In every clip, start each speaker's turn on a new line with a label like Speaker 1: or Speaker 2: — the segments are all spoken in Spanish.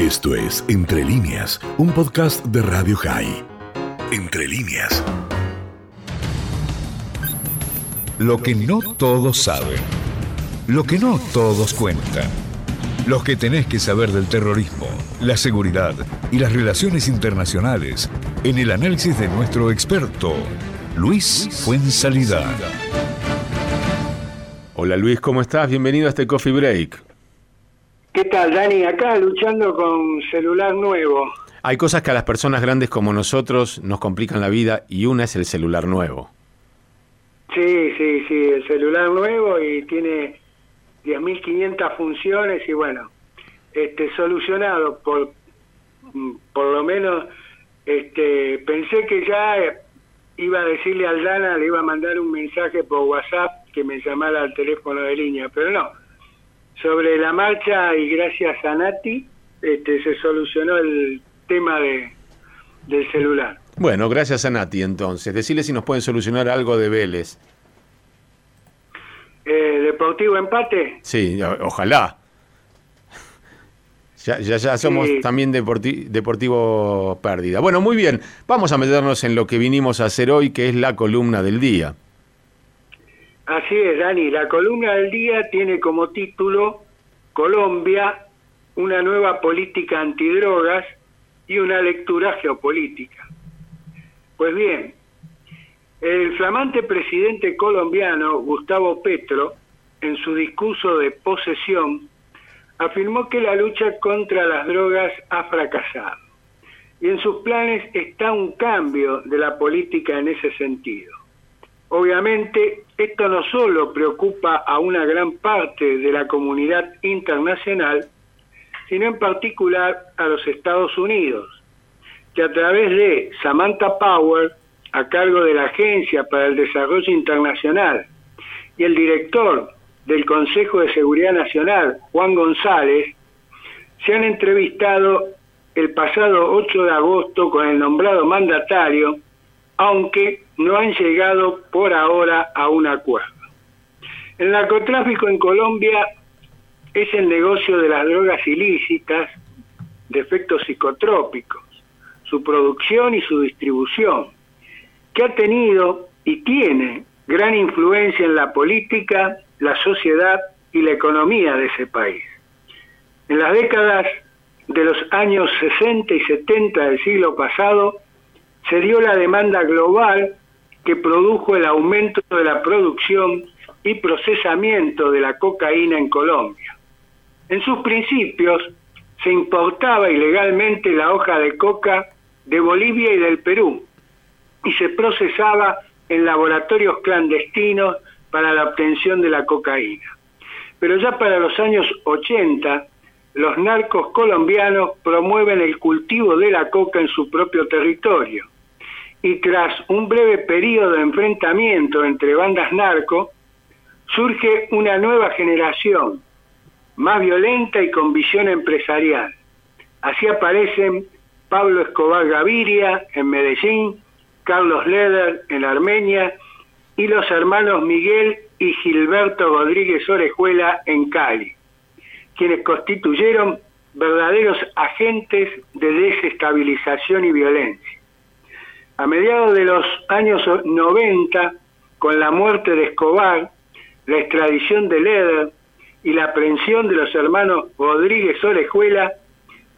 Speaker 1: Esto es Entre líneas, un podcast de Radio High. Entre líneas. Lo que no todos saben. Lo que no todos cuentan. Lo que tenés que saber del terrorismo, la seguridad y las relaciones internacionales en el análisis de nuestro experto, Luis Fuensalida.
Speaker 2: Hola Luis, ¿cómo estás? Bienvenido a este Coffee Break.
Speaker 3: ¿Qué tal, Dani? Acá luchando con celular nuevo.
Speaker 2: Hay cosas que a las personas grandes como nosotros nos complican la vida y una es el celular nuevo.
Speaker 3: Sí, sí, sí, el celular nuevo y tiene 10.500 funciones y bueno, este solucionado por por lo menos este pensé que ya iba a decirle al Dana, le iba a mandar un mensaje por WhatsApp que me llamara al teléfono de línea, pero no, sobre la marcha y gracias a Nati este, se solucionó el tema de, del celular.
Speaker 2: Bueno, gracias a Nati entonces. Decirle si nos pueden solucionar algo de Vélez.
Speaker 3: Eh, ¿Deportivo empate?
Speaker 2: Sí, ojalá. Ya, ya, ya somos también deportivo pérdida. Bueno, muy bien. Vamos a meternos en lo que vinimos a hacer hoy, que es la columna del día.
Speaker 3: Así es, Dani. La columna del día tiene como título Colombia, una nueva política antidrogas y una lectura geopolítica. Pues bien, el flamante presidente colombiano Gustavo Petro, en su discurso de posesión, afirmó que la lucha contra las drogas ha fracasado. Y en sus planes está un cambio de la política en ese sentido. Obviamente, esto no solo preocupa a una gran parte de la comunidad internacional, sino en particular a los Estados Unidos, que a través de Samantha Power, a cargo de la Agencia para el Desarrollo Internacional, y el director del Consejo de Seguridad Nacional, Juan González, se han entrevistado el pasado 8 de agosto con el nombrado mandatario, aunque no han llegado por ahora a un acuerdo. El narcotráfico en Colombia es el negocio de las drogas ilícitas de efectos psicotrópicos, su producción y su distribución, que ha tenido y tiene gran influencia en la política, la sociedad y la economía de ese país. En las décadas de los años 60 y 70 del siglo pasado, se dio la demanda global que produjo el aumento de la producción y procesamiento de la cocaína en Colombia. En sus principios se importaba ilegalmente la hoja de coca de Bolivia y del Perú y se procesaba en laboratorios clandestinos para la obtención de la cocaína. Pero ya para los años 80, los narcos colombianos promueven el cultivo de la coca en su propio territorio y tras un breve periodo de enfrentamiento entre bandas narco, surge una nueva generación, más violenta y con visión empresarial. Así aparecen Pablo Escobar Gaviria en Medellín, Carlos Leder en Armenia y los hermanos Miguel y Gilberto Rodríguez Orejuela en Cali, quienes constituyeron verdaderos agentes de desestabilización y violencia. A mediados de los años 90, con la muerte de Escobar, la extradición de Leder y la aprehensión de los hermanos Rodríguez Orejuela,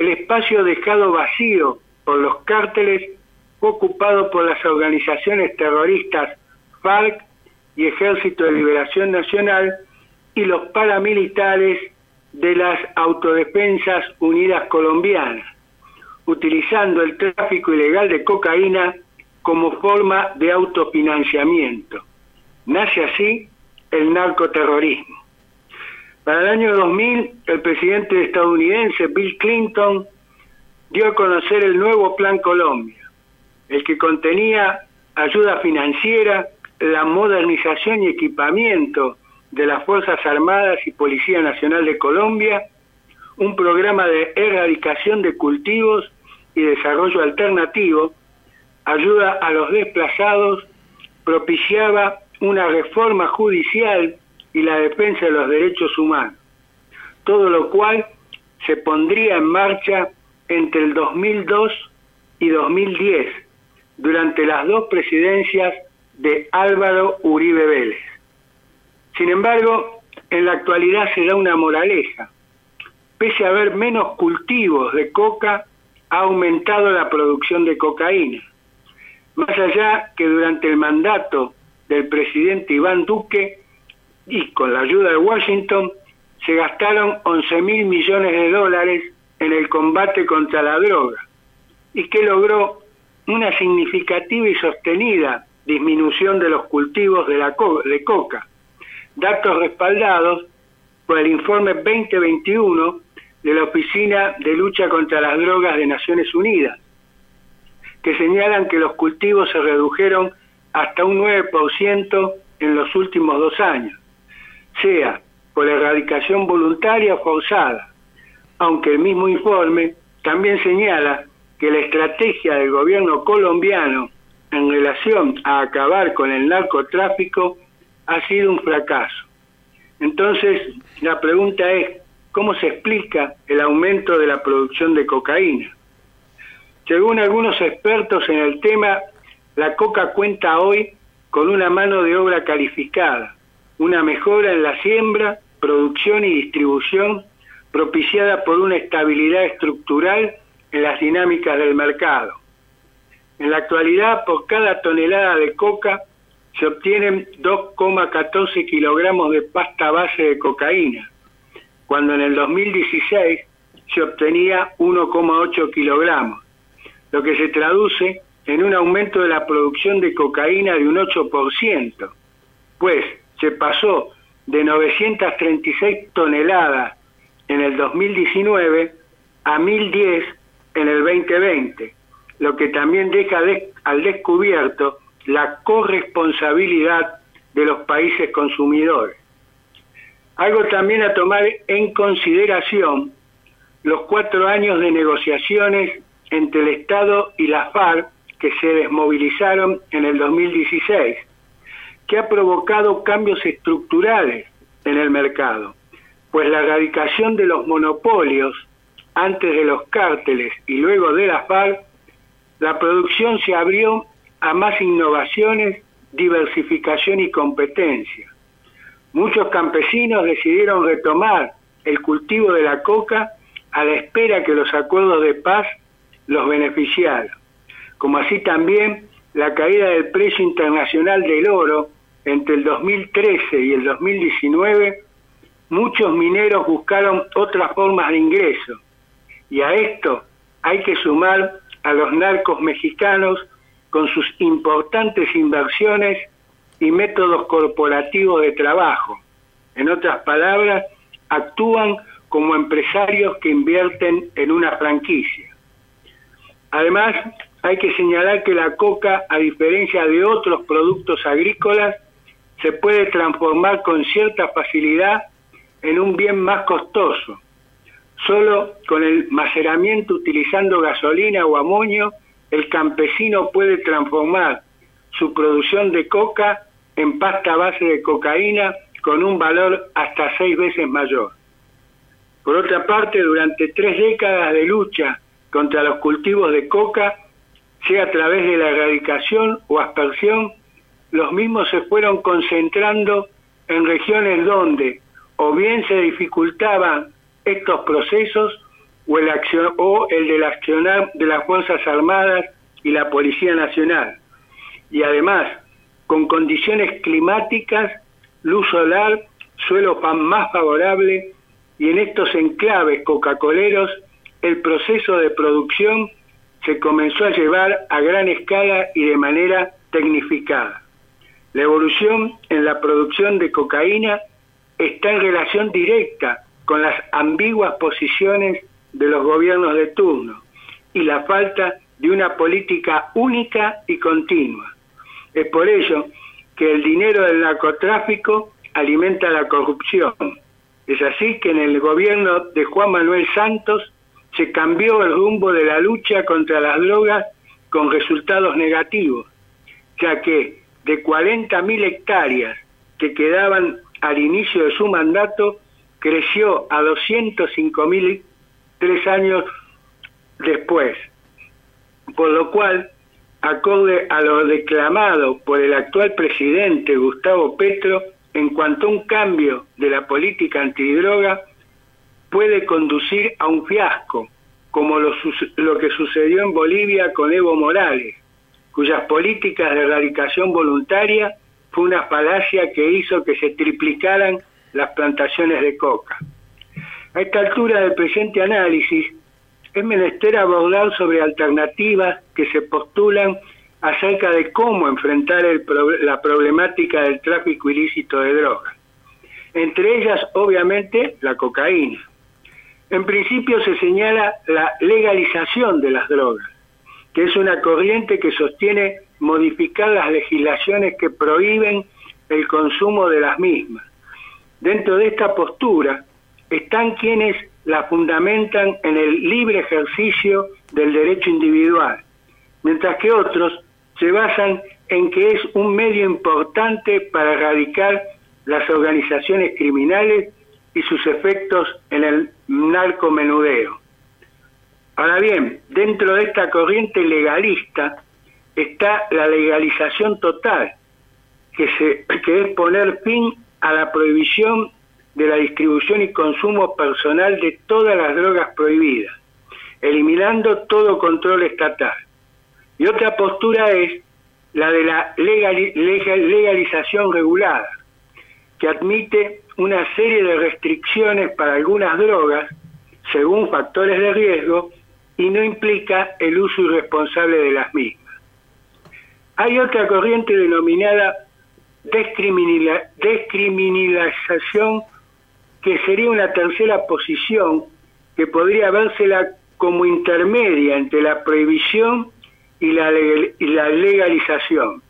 Speaker 3: el espacio dejado vacío por los cárteles fue ocupado por las organizaciones terroristas FARC y Ejército de Liberación Nacional y los paramilitares de las Autodefensas Unidas Colombianas, utilizando el tráfico ilegal de cocaína como forma de autofinanciamiento. Nace así el narcoterrorismo. Para el año 2000, el presidente estadounidense Bill Clinton dio a conocer el nuevo Plan Colombia, el que contenía ayuda financiera, la modernización y equipamiento de las Fuerzas Armadas y Policía Nacional de Colombia, un programa de erradicación de cultivos y desarrollo alternativo, ayuda a los desplazados, propiciaba una reforma judicial y la defensa de los derechos humanos, todo lo cual se pondría en marcha entre el 2002 y 2010, durante las dos presidencias de Álvaro Uribe Vélez. Sin embargo, en la actualidad se da una moraleja. Pese a haber menos cultivos de coca, ha aumentado la producción de cocaína. Más allá que durante el mandato del presidente Iván Duque y con la ayuda de Washington, se gastaron 11 mil millones de dólares en el combate contra la droga y que logró una significativa y sostenida disminución de los cultivos de, la de coca, datos respaldados por el informe 2021 de la Oficina de Lucha contra las Drogas de Naciones Unidas, que señalan que los cultivos se redujeron hasta un 9% en los últimos dos años, sea por erradicación voluntaria o forzada, aunque el mismo informe también señala que la estrategia del gobierno colombiano en relación a acabar con el narcotráfico ha sido un fracaso. Entonces, la pregunta es, ¿cómo se explica el aumento de la producción de cocaína? Según algunos expertos en el tema, la coca cuenta hoy con una mano de obra calificada, una mejora en la siembra, producción y distribución propiciada por una estabilidad estructural en las dinámicas del mercado. En la actualidad, por cada tonelada de coca se obtienen 2,14 kilogramos de pasta base de cocaína, cuando en el 2016 se obtenía 1,8 kilogramos, lo que se traduce en un aumento de la producción de cocaína de un 8%, pues se pasó de 936 toneladas en el 2019 a 1010 en el 2020, lo que también deja al descubierto la corresponsabilidad de los países consumidores. Algo también a tomar en consideración los cuatro años de negociaciones entre el Estado y la FARC que se desmovilizaron en el 2016, que ha provocado cambios estructurales en el mercado, pues la erradicación de los monopolios antes de los cárteles y luego de la FARC, la producción se abrió a más innovaciones, diversificación y competencia. Muchos campesinos decidieron retomar el cultivo de la coca a la espera que los acuerdos de paz los beneficiaran, como así también la caída del precio internacional del oro entre el 2013 y el 2019, muchos mineros buscaron otras formas de ingreso, y a esto hay que sumar a los narcos mexicanos con sus importantes inversiones y métodos corporativos de trabajo. En otras palabras, actúan como empresarios que invierten en una franquicia. Además, hay que señalar que la coca, a diferencia de otros productos agrícolas, se puede transformar con cierta facilidad en un bien más costoso, Solo con el maceramiento utilizando gasolina o amonio, el campesino puede transformar su producción de coca en pasta base de cocaína con un valor hasta seis veces mayor. Por otra parte, durante tres décadas de lucha contra los cultivos de coca, sea a través de la erradicación o aspersión, los mismos se fueron concentrando en regiones donde o bien se dificultaban estos procesos o el, acción, o el del accionar de las Fuerzas Armadas y la Policía Nacional. Y además, con condiciones climáticas, luz solar, suelo más favorable y en estos enclaves coca-coleros el proceso de producción se comenzó a llevar a gran escala y de manera tecnificada. La evolución en la producción de cocaína está en relación directa con las ambiguas posiciones de los gobiernos de turno y la falta de una política única y continua. Es por ello que el dinero del narcotráfico alimenta la corrupción. Es así que en el gobierno de Juan Manuel Santos se cambió el rumbo de la lucha contra las drogas con resultados negativos, ya que de 40.000 hectáreas que quedaban al inicio de su mandato, creció a 205 mil tres años después. Por lo cual, acorde a lo declamado por el actual presidente Gustavo Petro en cuanto a un cambio de la política antidroga, puede conducir a un fiasco, como lo, lo que sucedió en Bolivia con Evo Morales, cuyas políticas de erradicación voluntaria fue una falacia que hizo que se triplicaran las plantaciones de coca. A esta altura del presente análisis, es menester abordar sobre alternativas que se postulan acerca de cómo enfrentar la problemática del tráfico ilícito de drogas. Entre ellas, obviamente, la cocaína. En principio se señala la legalización de las drogas, que es una corriente que sostiene modificar las legislaciones que prohíben el consumo de las mismas. Dentro de esta postura están quienes la fundamentan en el libre ejercicio del derecho individual, mientras que otros se basan en que es un medio importante para erradicar las organizaciones criminales y sus efectos en el narcomenudeo. Ahora bien, dentro de esta corriente legalista está la legalización total, que, se, que es poner fin a la prohibición de la distribución y consumo personal de todas las drogas prohibidas, eliminando todo control estatal. Y otra postura es la de la legalización regulada, que admite una serie de restricciones para algunas drogas según factores de riesgo y no implica el uso irresponsable de las mismas. Hay otra corriente denominada descriminalización que sería una tercera posición que podría vérsela como intermedia entre la prohibición y la, y la legalización,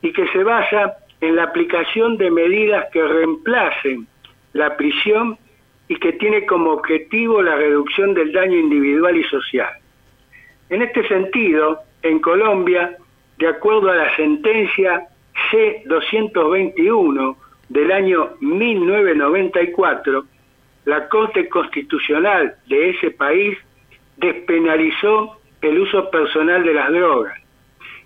Speaker 3: y que se basa en la aplicación de medidas que reemplacen la prisión y que tiene como objetivo la reducción del daño individual y social. En este sentido, en Colombia, de acuerdo a la sentencia C-221 del año 1994, la Corte Constitucional de ese país despenalizó el uso personal de las drogas.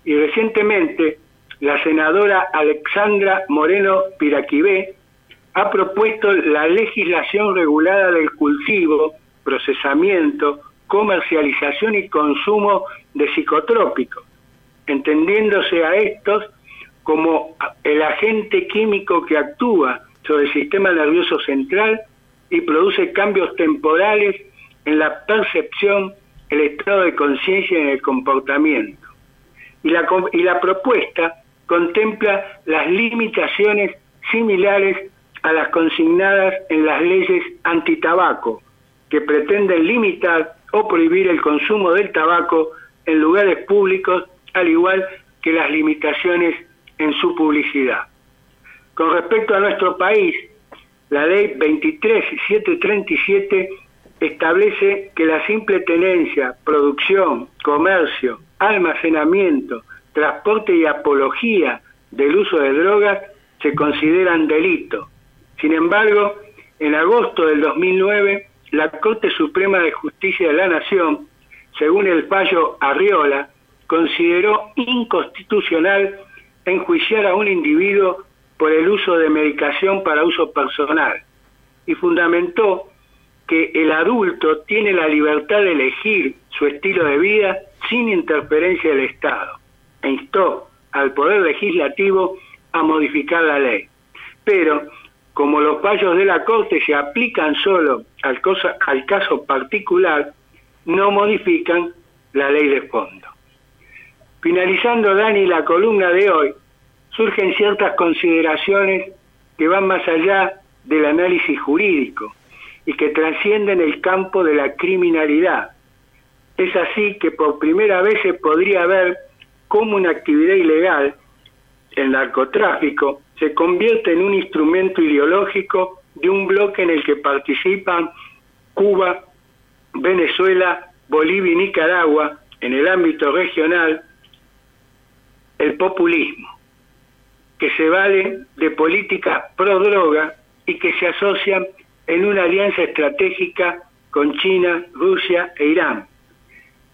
Speaker 3: Y recientemente, la senadora Alexandra Moreno Piraquibé ha propuesto la legislación regulada del cultivo, procesamiento, comercialización y consumo de psicotrópicos, entendiéndose a estos como el agente químico que actúa sobre el sistema nervioso central y produce cambios temporales en la percepción, el estado de conciencia y en el comportamiento. Y la, y la propuesta contempla las limitaciones similares a las consignadas en las leyes antitabaco, que pretenden limitar o prohibir el consumo del tabaco en lugares públicos, al igual que las limitaciones en su publicidad. Con respecto a nuestro país, la ley 23737 establece que la simple tenencia, producción, comercio, almacenamiento, transporte y apología del uso de drogas se consideran delito. Sin embargo, en agosto del 2009, la Corte Suprema de Justicia de la Nación, según el fallo Arriola, consideró inconstitucional enjuiciar a un individuo por el uso de medicación para uso personal y fundamentó que el adulto tiene la libertad de elegir su estilo de vida sin interferencia del Estado instó al Poder Legislativo a modificar la ley. Pero, como los fallos de la Corte se aplican solo al, al caso particular, no modifican la ley de fondo. Finalizando, Dani, la columna de hoy, surgen ciertas consideraciones que van más allá del análisis jurídico y que trascienden el campo de la criminalidad. Es así que por primera vez se podría ver cómo una actividad ilegal, el narcotráfico, se convierte en un instrumento ideológico de un bloque en el que participan Cuba, Venezuela, Bolivia y Nicaragua en el ámbito regional el populismo, que se vale de políticas pro droga y que se asocian en una alianza estratégica con China, Rusia e Irán.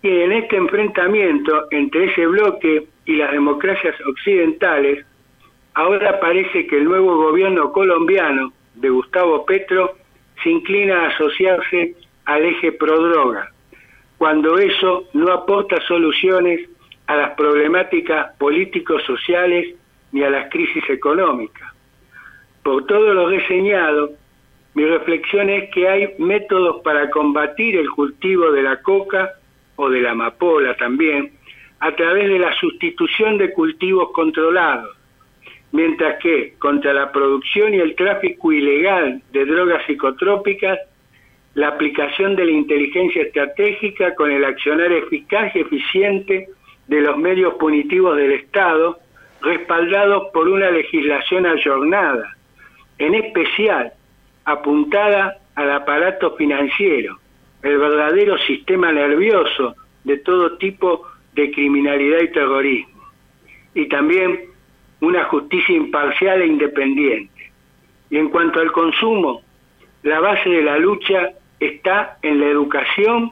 Speaker 3: Y en este enfrentamiento entre ese bloque y las democracias occidentales, ahora parece que el nuevo gobierno colombiano de Gustavo Petro se inclina a asociarse al eje pro-droga, cuando eso no aporta soluciones a las problemáticas políticos sociales ni a las crisis económicas. Por todo lo reseñado, mi reflexión es que hay métodos para combatir el cultivo de la coca o de la amapola también a través de la sustitución de cultivos controlados, mientras que contra la producción y el tráfico ilegal de drogas psicotrópicas, la aplicación de la inteligencia estratégica con el accionar eficaz y eficiente de los medios punitivos del Estado, respaldados por una legislación ayornada, en especial apuntada al aparato financiero, el verdadero sistema nervioso de todo tipo de criminalidad y terrorismo, y también una justicia imparcial e independiente. Y en cuanto al consumo, la base de la lucha está en la educación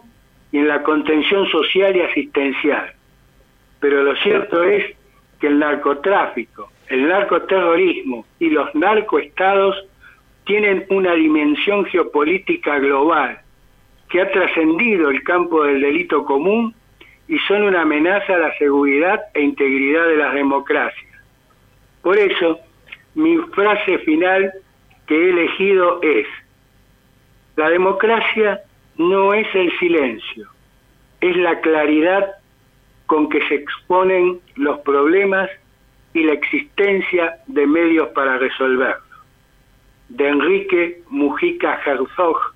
Speaker 3: y en la contención social y asistencial. Pero lo cierto es que el narcotráfico, el narcoterrorismo y los narcoestados tienen una dimensión geopolítica global que ha trascendido el campo del delito común y son una amenaza a la seguridad e integridad de las democracias. Por eso, mi frase final que he elegido es, la democracia no es el silencio, es la claridad con que se exponen los problemas y la existencia de medios para resolverlos. De Enrique Mujica Herzog,